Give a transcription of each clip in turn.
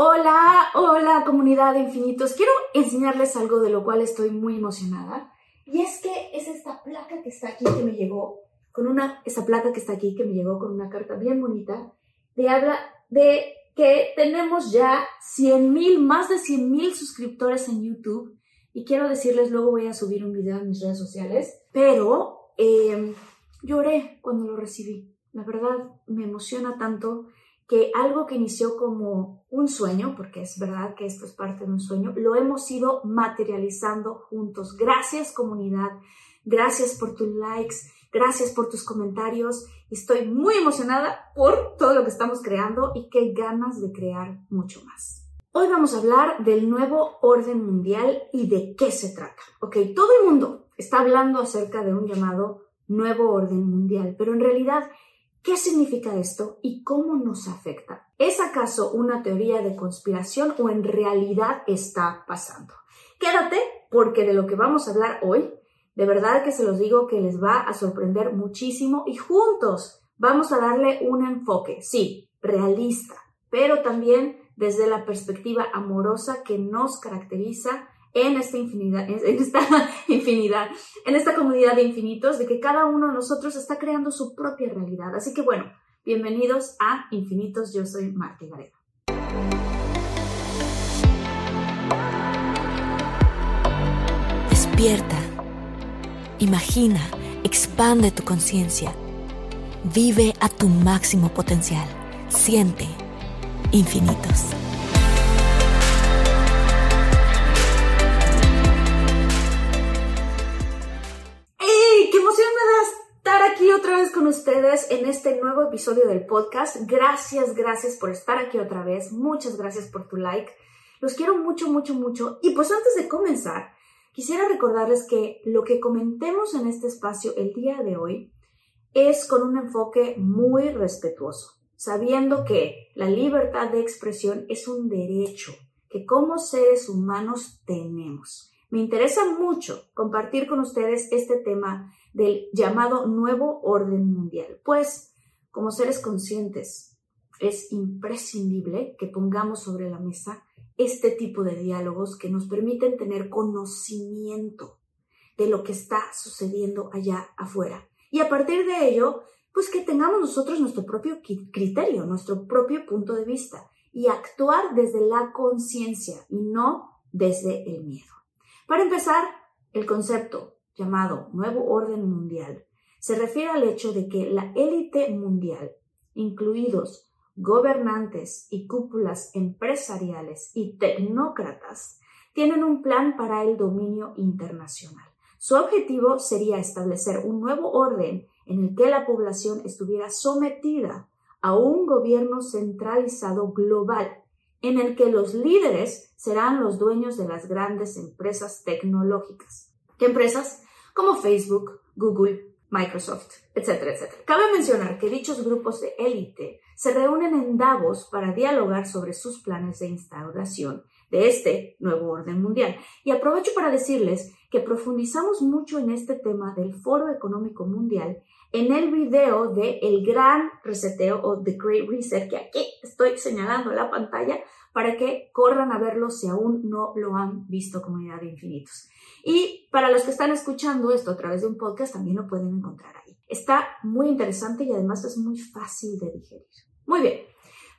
Hola, hola comunidad de infinitos. Quiero enseñarles algo de lo cual estoy muy emocionada. Y es que es esta placa que está aquí que me llegó, con una, esa placa que está aquí que me llegó con una carta bien bonita, de habla de que tenemos ya 100 mil, más de 100 mil suscriptores en YouTube. Y quiero decirles, luego voy a subir un video en mis redes sociales, pero eh, lloré cuando lo recibí. La verdad, me emociona tanto que algo que inició como un sueño, porque es verdad que esto es parte de un sueño, lo hemos ido materializando juntos. Gracias comunidad, gracias por tus likes, gracias por tus comentarios. Estoy muy emocionada por todo lo que estamos creando y qué ganas de crear mucho más. Hoy vamos a hablar del nuevo orden mundial y de qué se trata. Ok, todo el mundo está hablando acerca de un llamado nuevo orden mundial, pero en realidad ¿Qué significa esto y cómo nos afecta? ¿Es acaso una teoría de conspiración o en realidad está pasando? Quédate porque de lo que vamos a hablar hoy, de verdad que se los digo que les va a sorprender muchísimo y juntos vamos a darle un enfoque, sí, realista, pero también desde la perspectiva amorosa que nos caracteriza en esta infinidad, en esta infinidad, en esta comunidad de infinitos, de que cada uno de nosotros está creando su propia realidad. Así que bueno, bienvenidos a Infinitos, yo soy Marti Gareda. Despierta, imagina, expande tu conciencia, vive a tu máximo potencial, siente infinitos. Nuevo episodio del podcast. Gracias, gracias por estar aquí otra vez. Muchas gracias por tu like. Los quiero mucho, mucho, mucho. Y pues antes de comenzar, quisiera recordarles que lo que comentemos en este espacio el día de hoy es con un enfoque muy respetuoso, sabiendo que la libertad de expresión es un derecho que como seres humanos tenemos. Me interesa mucho compartir con ustedes este tema del llamado nuevo orden mundial, pues como seres conscientes es imprescindible que pongamos sobre la mesa este tipo de diálogos que nos permiten tener conocimiento de lo que está sucediendo allá afuera. Y a partir de ello, pues que tengamos nosotros nuestro propio criterio, nuestro propio punto de vista y actuar desde la conciencia y no desde el miedo. Para empezar, el concepto llamado Nuevo Orden Mundial se refiere al hecho de que la élite mundial, incluidos gobernantes y cúpulas empresariales y tecnócratas, tienen un plan para el dominio internacional. Su objetivo sería establecer un nuevo orden en el que la población estuviera sometida a un gobierno centralizado global en el que los líderes serán los dueños de las grandes empresas tecnológicas. ¿Qué empresas? Como Facebook, Google, Microsoft, etcétera, etcétera. Cabe mencionar que dichos grupos de élite se reúnen en Davos para dialogar sobre sus planes de instauración de este nuevo orden mundial. Y aprovecho para decirles que profundizamos mucho en este tema del Foro Económico Mundial en el video de El Gran Reseteo o The Great Reset, que aquí estoy señalando la pantalla para que corran a verlo si aún no lo han visto, comunidad de infinitos. Y para los que están escuchando esto a través de un podcast, también lo pueden encontrar ahí. Está muy interesante y además es muy fácil de digerir. Muy bien,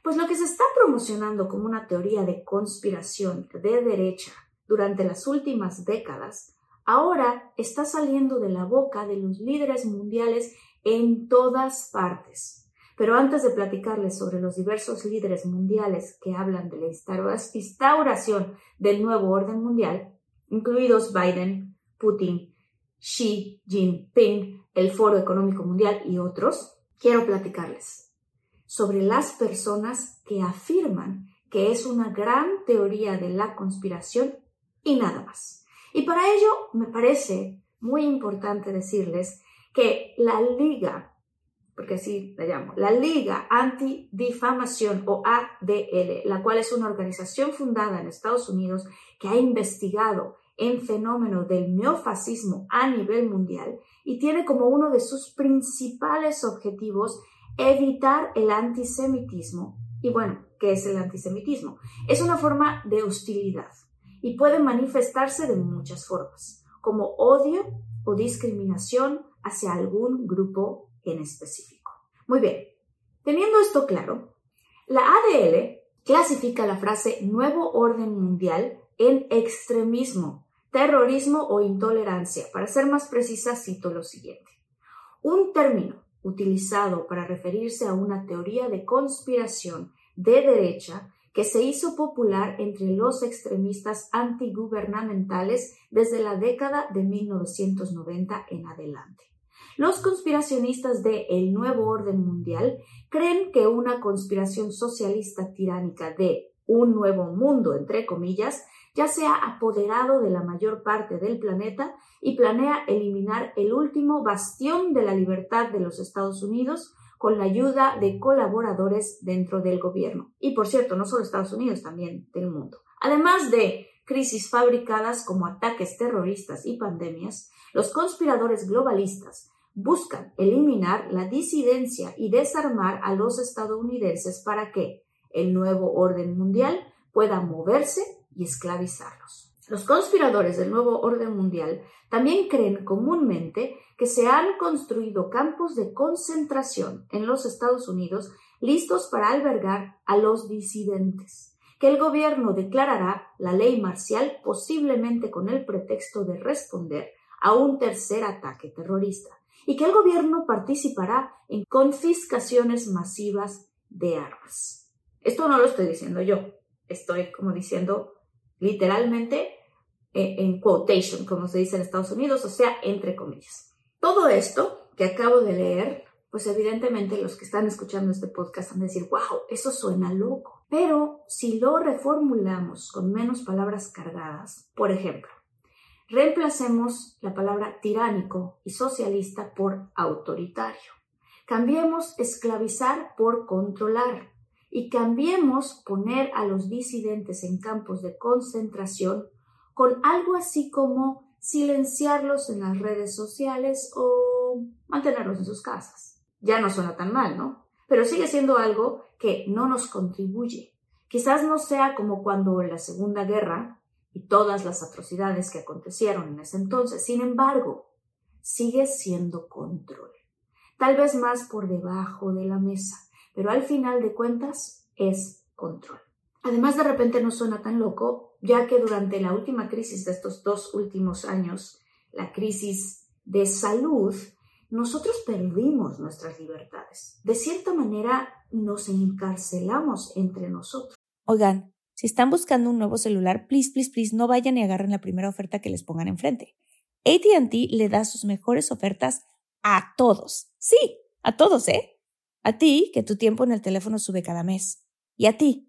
Pues lo que se está promocionando como una teoría de conspiración de derecha durante las últimas décadas, ahora está saliendo de la boca de los líderes mundiales en todas partes. Pero antes de platicarles sobre los diversos líderes mundiales que hablan de la instauración del nuevo orden mundial, incluidos Biden, Putin, Xi Jinping, el Foro Económico Mundial y otros, quiero platicarles sobre las personas que afirman que es una gran teoría de la conspiración y nada más. Y para ello me parece muy importante decirles que la Liga, porque así la llamo, la Liga Antidifamación o ADL, la cual es una organización fundada en Estados Unidos que ha investigado en fenómeno del neofascismo a nivel mundial y tiene como uno de sus principales objetivos evitar el antisemitismo. Y bueno, ¿qué es el antisemitismo? Es una forma de hostilidad y puede manifestarse de muchas formas, como odio o discriminación hacia algún grupo en específico. Muy bien, teniendo esto claro, la ADL clasifica la frase nuevo orden mundial en extremismo terrorismo o intolerancia. Para ser más precisa, cito lo siguiente. Un término utilizado para referirse a una teoría de conspiración de derecha que se hizo popular entre los extremistas antigubernamentales desde la década de 1990 en adelante. Los conspiracionistas de El Nuevo Orden Mundial creen que una conspiración socialista tiránica de un nuevo mundo, entre comillas, ya se ha apoderado de la mayor parte del planeta y planea eliminar el último bastión de la libertad de los Estados Unidos con la ayuda de colaboradores dentro del gobierno. Y por cierto, no solo Estados Unidos, también del mundo. Además de crisis fabricadas como ataques terroristas y pandemias, los conspiradores globalistas buscan eliminar la disidencia y desarmar a los estadounidenses para que el nuevo orden mundial pueda moverse y esclavizarlos. Los conspiradores del nuevo orden mundial también creen comúnmente que se han construido campos de concentración en los Estados Unidos listos para albergar a los disidentes, que el gobierno declarará la ley marcial posiblemente con el pretexto de responder a un tercer ataque terrorista, y que el gobierno participará en confiscaciones masivas de armas. Esto no lo estoy diciendo yo, estoy como diciendo literalmente en quotation, como se dice en Estados Unidos, o sea, entre comillas. Todo esto que acabo de leer, pues evidentemente los que están escuchando este podcast van a decir, wow, eso suena loco. Pero si lo reformulamos con menos palabras cargadas, por ejemplo, reemplacemos la palabra tiránico y socialista por autoritario. Cambiemos esclavizar por controlar y cambiemos poner a los disidentes en campos de concentración con algo así como silenciarlos en las redes sociales o mantenerlos en sus casas. Ya no suena tan mal, ¿no? Pero sigue siendo algo que no nos contribuye. Quizás no sea como cuando la Segunda Guerra y todas las atrocidades que acontecieron en ese entonces. Sin embargo, sigue siendo control. Tal vez más por debajo de la mesa pero al final de cuentas es control. Además, de repente no suena tan loco, ya que durante la última crisis de estos dos últimos años, la crisis de salud, nosotros perdimos nuestras libertades. De cierta manera, nos encarcelamos entre nosotros. Oigan, si están buscando un nuevo celular, please, please, please, no vayan y agarren la primera oferta que les pongan enfrente. ATT le da sus mejores ofertas a todos. Sí, a todos, ¿eh? A ti, que tu tiempo en el teléfono sube cada mes. Y a ti,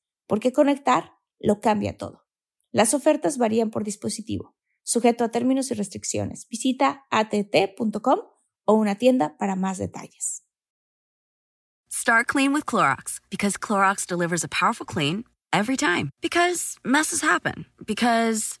porque conectar lo cambia todo. Las ofertas varían por dispositivo, sujeto a términos y restricciones. Visita att.com o una tienda para más detalles. Start clean with Clorox because Clorox delivers a powerful clean every time. Because messes happen. Because.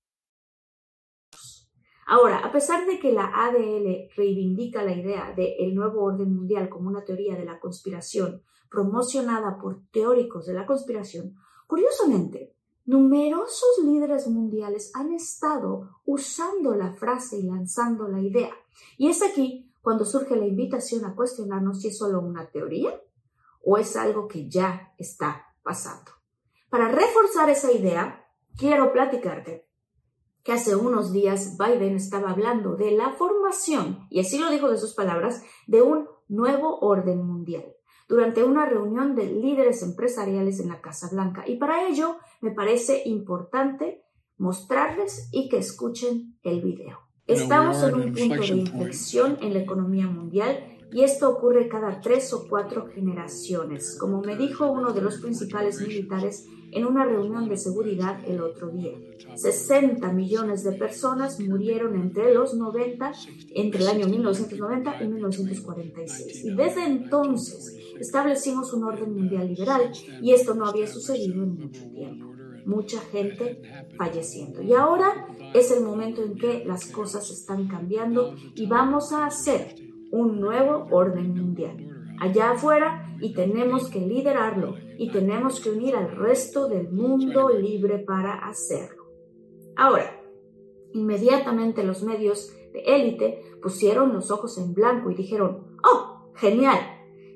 Ahora, a pesar de que la ADL reivindica la idea del el nuevo orden mundial como una teoría de la conspiración promocionada por teóricos de la conspiración, curiosamente, numerosos líderes mundiales han estado usando la frase y lanzando la idea. Y es aquí cuando surge la invitación a cuestionarnos si es solo una teoría o es algo que ya está pasando. Para reforzar esa idea, quiero platicarte que hace unos días Biden estaba hablando de la formación, y así lo dijo de sus palabras, de un nuevo orden mundial durante una reunión de líderes empresariales en la Casa Blanca. Y para ello me parece importante mostrarles y que escuchen el video. Estamos en un punto de inflexión en la economía mundial y esto ocurre cada tres o cuatro generaciones, como me dijo uno de los principales militares en una reunión de seguridad el otro día. 60 millones de personas murieron entre los 90, entre el año 1990 y 1946. Y desde entonces establecimos un orden mundial liberal y esto no había sucedido en mucho tiempo. Mucha gente falleciendo. Y ahora es el momento en que las cosas están cambiando y vamos a hacer un nuevo orden mundial allá afuera y tenemos que liderarlo y tenemos que unir al resto del mundo libre para hacerlo. Ahora, inmediatamente los medios de élite pusieron los ojos en blanco y dijeron, ¡Oh, genial!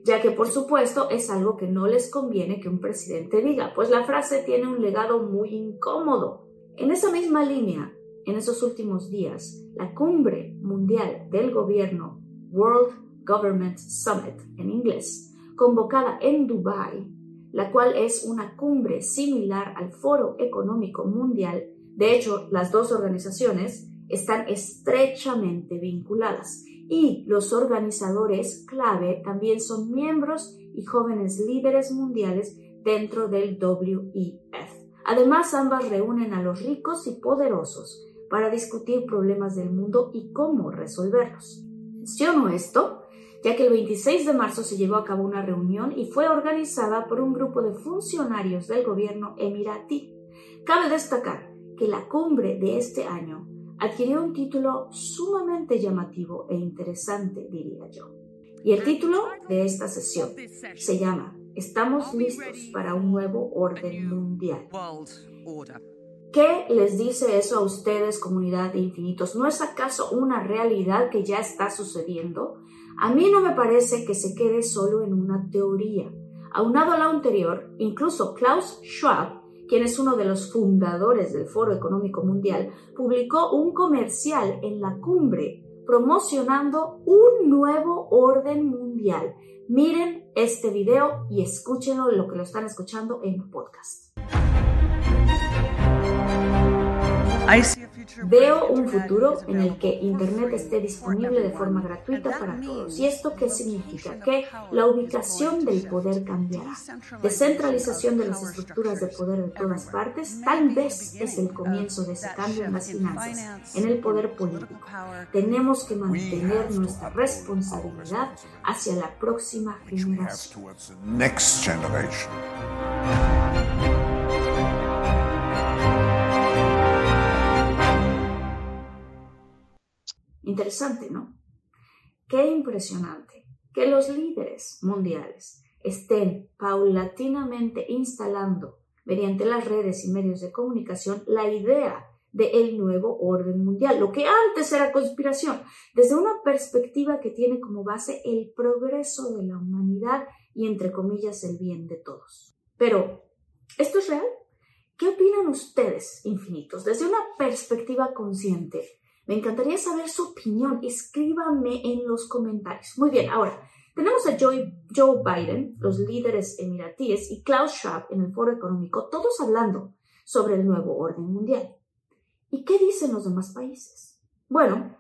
ya que por supuesto es algo que no les conviene que un presidente diga, pues la frase tiene un legado muy incómodo. En esa misma línea, en esos últimos días, la cumbre mundial del gobierno World Government Summit en inglés, convocada en Dubái, la cual es una cumbre similar al Foro Económico Mundial. De hecho, las dos organizaciones están estrechamente vinculadas y los organizadores clave también son miembros y jóvenes líderes mundiales dentro del WEF. Además, ambas reúnen a los ricos y poderosos para discutir problemas del mundo y cómo resolverlos. Menciono esto ya que el 26 de marzo se llevó a cabo una reunión y fue organizada por un grupo de funcionarios del gobierno emiratí. Cabe destacar que la cumbre de este año adquirió un título sumamente llamativo e interesante, diría yo. Y el título de esta sesión se llama Estamos listos para un nuevo orden mundial. ¿Qué les dice eso a ustedes, comunidad de infinitos? ¿No es acaso una realidad que ya está sucediendo? A mí no me parece que se quede solo en una teoría. Aunado a lo anterior, incluso Klaus Schwab, quien es uno de los fundadores del Foro Económico Mundial, publicó un comercial en la cumbre promocionando un nuevo orden mundial. Miren este video y escúchenlo lo que lo están escuchando en podcast. Veo un futuro en el que Internet esté disponible de forma gratuita para todos. ¿Y esto qué significa? Que la ubicación del poder cambiará. Descentralización de las estructuras de poder de todas partes tal vez es el comienzo de ese cambio en las finanzas, en el poder político. Tenemos que mantener nuestra responsabilidad hacia la próxima generación. Interesante, ¿no? Qué impresionante que los líderes mundiales estén paulatinamente instalando mediante las redes y medios de comunicación la idea del nuevo orden mundial, lo que antes era conspiración, desde una perspectiva que tiene como base el progreso de la humanidad y, entre comillas, el bien de todos. Pero, ¿esto es real? ¿Qué opinan ustedes, infinitos, desde una perspectiva consciente? Me encantaría saber su opinión. Escríbame en los comentarios. Muy bien, ahora tenemos a Joe, Joe Biden, los líderes emiratíes, y Klaus Schwab en el Foro Económico, todos hablando sobre el nuevo orden mundial. ¿Y qué dicen los demás países? Bueno,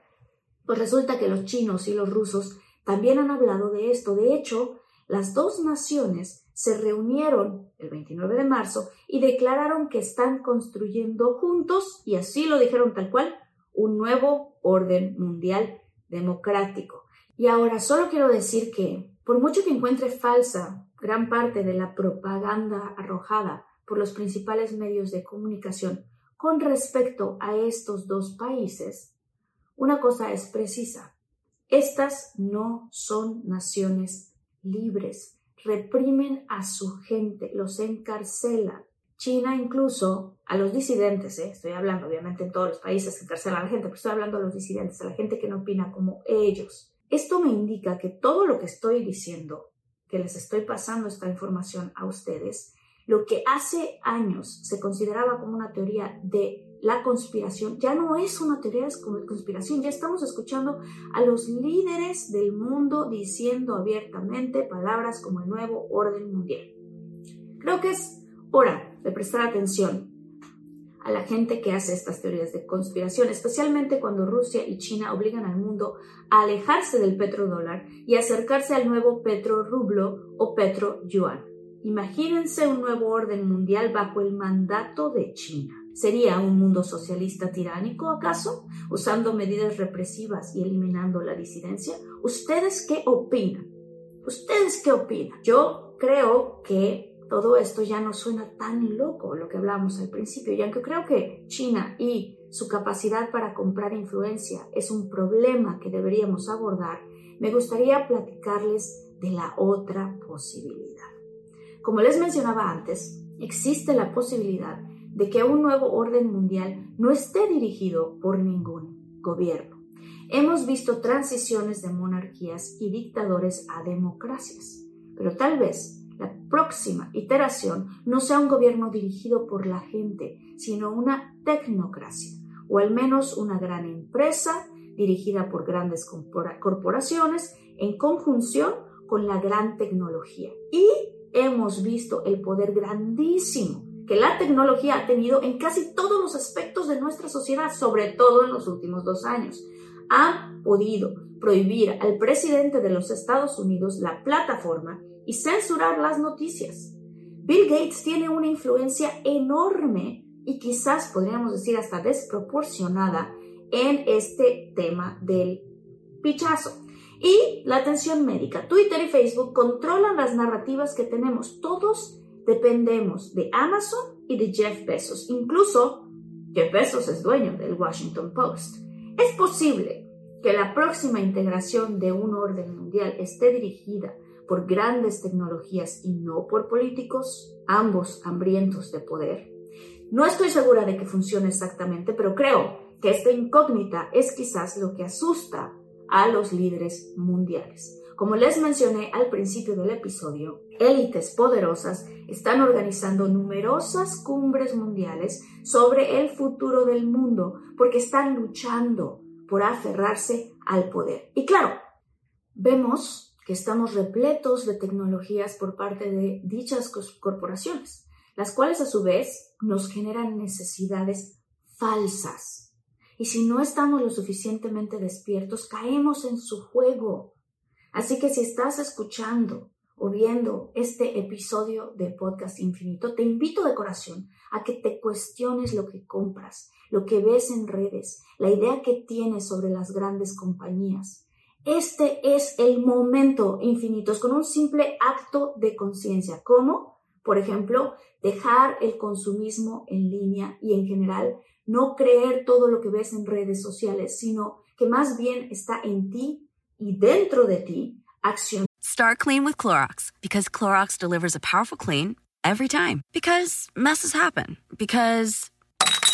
pues resulta que los chinos y los rusos también han hablado de esto. De hecho, las dos naciones se reunieron el 29 de marzo y declararon que están construyendo juntos, y así lo dijeron tal cual, un nuevo orden mundial democrático. Y ahora solo quiero decir que, por mucho que encuentre falsa gran parte de la propaganda arrojada por los principales medios de comunicación con respecto a estos dos países, una cosa es precisa. Estas no son naciones libres, reprimen a su gente, los encarcelan. China incluso a los disidentes, ¿eh? estoy hablando obviamente en todos los países que encarcelan a la gente, pero estoy hablando a los disidentes, a la gente que no opina como ellos. Esto me indica que todo lo que estoy diciendo, que les estoy pasando esta información a ustedes, lo que hace años se consideraba como una teoría de la conspiración, ya no es una teoría de conspiración, ya estamos escuchando a los líderes del mundo diciendo abiertamente palabras como el nuevo orden mundial. Creo que es hora de prestar atención a la gente que hace estas teorías de conspiración, especialmente cuando Rusia y China obligan al mundo a alejarse del petrodólar y acercarse al nuevo petrorublo o petro-yuan. Imagínense un nuevo orden mundial bajo el mandato de China. ¿Sería un mundo socialista tiránico acaso? Usando medidas represivas y eliminando la disidencia. ¿Ustedes qué opinan? ¿Ustedes qué opinan? Yo creo que todo esto ya no suena tan loco lo que hablamos al principio, y aunque creo que China y su capacidad para comprar influencia es un problema que deberíamos abordar, me gustaría platicarles de la otra posibilidad. Como les mencionaba antes, existe la posibilidad de que un nuevo orden mundial no esté dirigido por ningún gobierno. Hemos visto transiciones de monarquías y dictadores a democracias, pero tal vez la próxima iteración no sea un gobierno dirigido por la gente, sino una tecnocracia, o al menos una gran empresa dirigida por grandes corporaciones en conjunción con la gran tecnología. Y hemos visto el poder grandísimo que la tecnología ha tenido en casi todos los aspectos de nuestra sociedad, sobre todo en los últimos dos años. Ha podido prohibir al presidente de los Estados Unidos la plataforma y censurar las noticias. Bill Gates tiene una influencia enorme y quizás podríamos decir hasta desproporcionada en este tema del pichazo. Y la atención médica. Twitter y Facebook controlan las narrativas que tenemos. Todos dependemos de Amazon y de Jeff Bezos. Incluso Jeff Bezos es dueño del Washington Post. Es posible que la próxima integración de un orden mundial esté dirigida por grandes tecnologías y no por políticos, ambos hambrientos de poder. No estoy segura de que funcione exactamente, pero creo que esta incógnita es quizás lo que asusta a los líderes mundiales. Como les mencioné al principio del episodio, élites poderosas están organizando numerosas cumbres mundiales sobre el futuro del mundo porque están luchando por aferrarse al poder. Y claro, vemos que estamos repletos de tecnologías por parte de dichas corporaciones, las cuales a su vez nos generan necesidades falsas y si no estamos lo suficientemente despiertos, caemos en su juego. Así que si estás escuchando o viendo este episodio de Podcast Infinito, te invito de corazón a que te cuestiones lo que compras, lo que ves en redes, la idea que tienes sobre las grandes compañías. Este es el momento infinitos con un simple acto de conciencia, como, por ejemplo, dejar el consumismo en línea y en general no creer todo lo que ves en redes sociales, sino que más bien está en ti y dentro de ti acción. Start clean with Clorox because Clorox delivers a powerful clean every time. Because messes happen. Because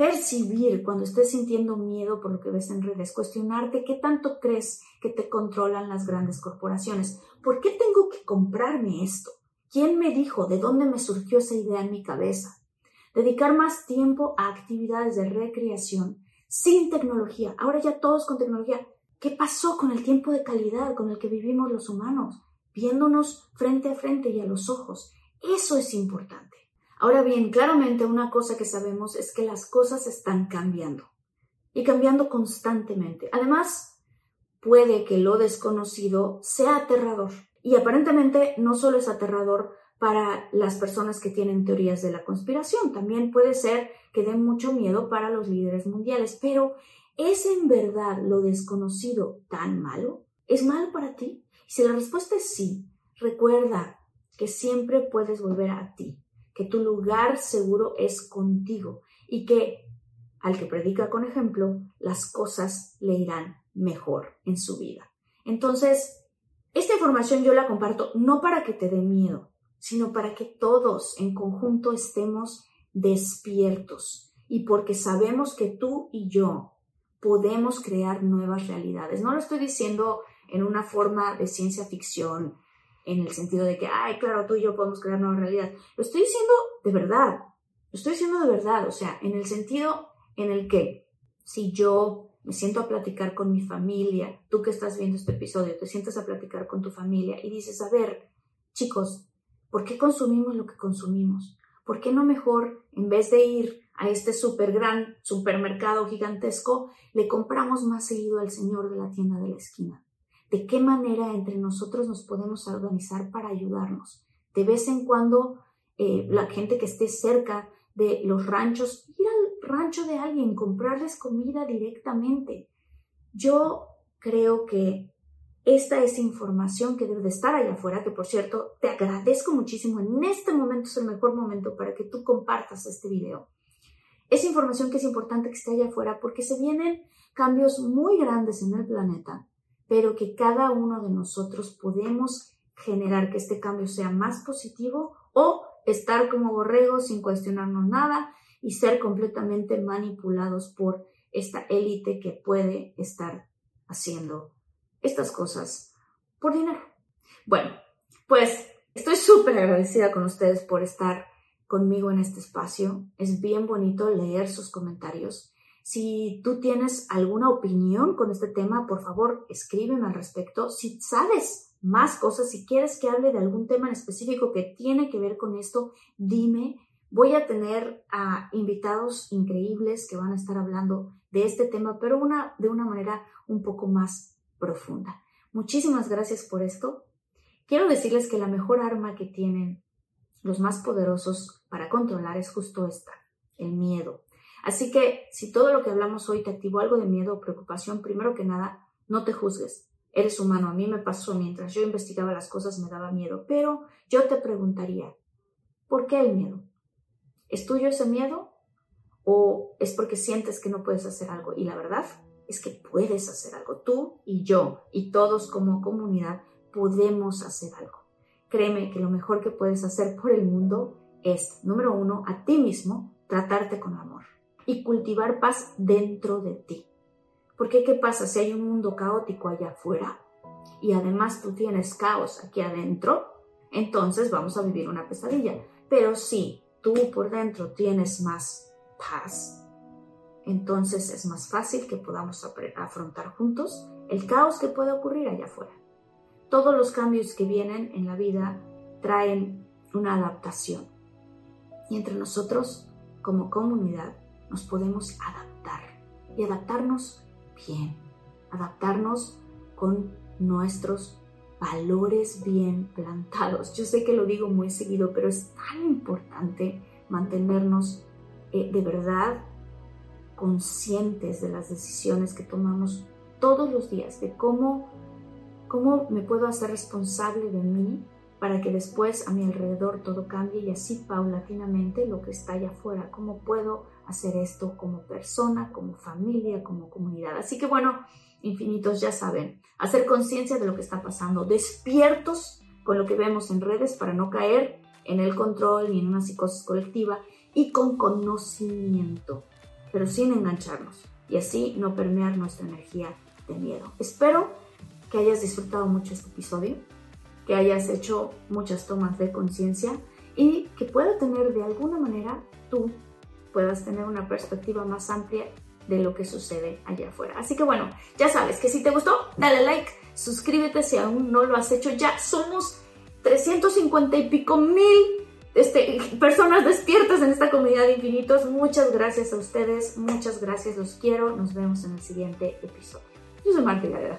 Percibir cuando estés sintiendo miedo por lo que ves en redes, cuestionarte qué tanto crees que te controlan las grandes corporaciones. ¿Por qué tengo que comprarme esto? ¿Quién me dijo? ¿De dónde me surgió esa idea en mi cabeza? Dedicar más tiempo a actividades de recreación sin tecnología. Ahora ya todos con tecnología. ¿Qué pasó con el tiempo de calidad con el que vivimos los humanos? Viéndonos frente a frente y a los ojos. Eso es importante. Ahora bien, claramente una cosa que sabemos es que las cosas están cambiando y cambiando constantemente. Además, puede que lo desconocido sea aterrador y aparentemente no solo es aterrador para las personas que tienen teorías de la conspiración, también puede ser que dé mucho miedo para los líderes mundiales, pero ¿es en verdad lo desconocido tan malo? ¿Es malo para ti? Si la respuesta es sí, recuerda que siempre puedes volver a ti, que tu lugar seguro es contigo y que al que predica con ejemplo, las cosas le irán mejor en su vida. Entonces, esta información yo la comparto no para que te dé miedo, sino para que todos en conjunto estemos despiertos y porque sabemos que tú y yo podemos crear nuevas realidades. No lo estoy diciendo en una forma de ciencia ficción, en el sentido de que, ay, claro, tú y yo podemos crear nuevas realidades. Lo estoy diciendo de verdad, lo estoy diciendo de verdad, o sea, en el sentido en el que si yo me siento a platicar con mi familia, tú que estás viendo este episodio, te sientas a platicar con tu familia y dices, a ver, chicos, ¿por qué consumimos lo que consumimos? ¿Por qué no mejor, en vez de ir a este super gran supermercado gigantesco, le compramos más seguido al señor de la tienda de la esquina? ¿De qué manera entre nosotros nos podemos organizar para ayudarnos? De vez en cuando, eh, la gente que esté cerca de los ranchos, ir al rancho de alguien, comprarles comida directamente. Yo creo que esta es información que debe de estar allá afuera, que por cierto, te agradezco muchísimo. En este momento es el mejor momento para que tú compartas este video. Es información que es importante que esté allá afuera porque se vienen cambios muy grandes en el planeta, pero que cada uno de nosotros podemos generar que este cambio sea más positivo o estar como borregos sin cuestionarnos nada y ser completamente manipulados por esta élite que puede estar haciendo estas cosas por dinero. Bueno, pues estoy súper agradecida con ustedes por estar conmigo en este espacio. Es bien bonito leer sus comentarios. Si tú tienes alguna opinión con este tema, por favor, escríbeme al respecto. Si sabes más cosas, si quieres que hable de algún tema en específico que tiene que ver con esto, dime. Voy a tener a invitados increíbles que van a estar hablando de este tema, pero de una manera un poco más profunda. Muchísimas gracias por esto. Quiero decirles que la mejor arma que tienen los más poderosos para controlar es justo esta, el miedo. Así que si todo lo que hablamos hoy te activó algo de miedo o preocupación, primero que nada, no te juzgues. Eres humano, a mí me pasó mientras yo investigaba las cosas me daba miedo, pero yo te preguntaría, ¿por qué el miedo? ¿Es tuyo ese miedo o es porque sientes que no puedes hacer algo? Y la verdad es que puedes hacer algo. Tú y yo y todos como comunidad podemos hacer algo. Créeme que lo mejor que puedes hacer por el mundo es, número uno, a ti mismo, tratarte con amor y cultivar paz dentro de ti. Porque ¿qué pasa si hay un mundo caótico allá afuera y además tú tienes caos aquí adentro? Entonces vamos a vivir una pesadilla. Pero si tú por dentro tienes más paz, entonces es más fácil que podamos afrontar juntos el caos que puede ocurrir allá afuera. Todos los cambios que vienen en la vida traen una adaptación. Y entre nosotros, como comunidad, nos podemos adaptar. Y adaptarnos bien. Adaptarnos con nuestros valores bien plantados. Yo sé que lo digo muy seguido, pero es tan importante mantenernos eh, de verdad conscientes de las decisiones que tomamos todos los días, de cómo, cómo me puedo hacer responsable de mí para que después a mi alrededor todo cambie y así paulatinamente lo que está allá afuera, cómo puedo hacer esto como persona, como familia, como comunidad. Así que bueno, infinitos ya saben, hacer conciencia de lo que está pasando, despiertos con lo que vemos en redes para no caer en el control ni en una psicosis colectiva y con conocimiento, pero sin engancharnos y así no permear nuestra energía de miedo. Espero que hayas disfrutado mucho este episodio, que hayas hecho muchas tomas de conciencia y que pueda tener de alguna manera tú puedas tener una perspectiva más amplia de lo que sucede allá afuera. Así que bueno, ya sabes que si te gustó, dale like, suscríbete si aún no lo has hecho. Ya somos 350 y pico mil este, personas despiertas en esta comunidad de infinitos. Muchas gracias a ustedes, muchas gracias, los quiero. Nos vemos en el siguiente episodio. Yo soy Marta Galera.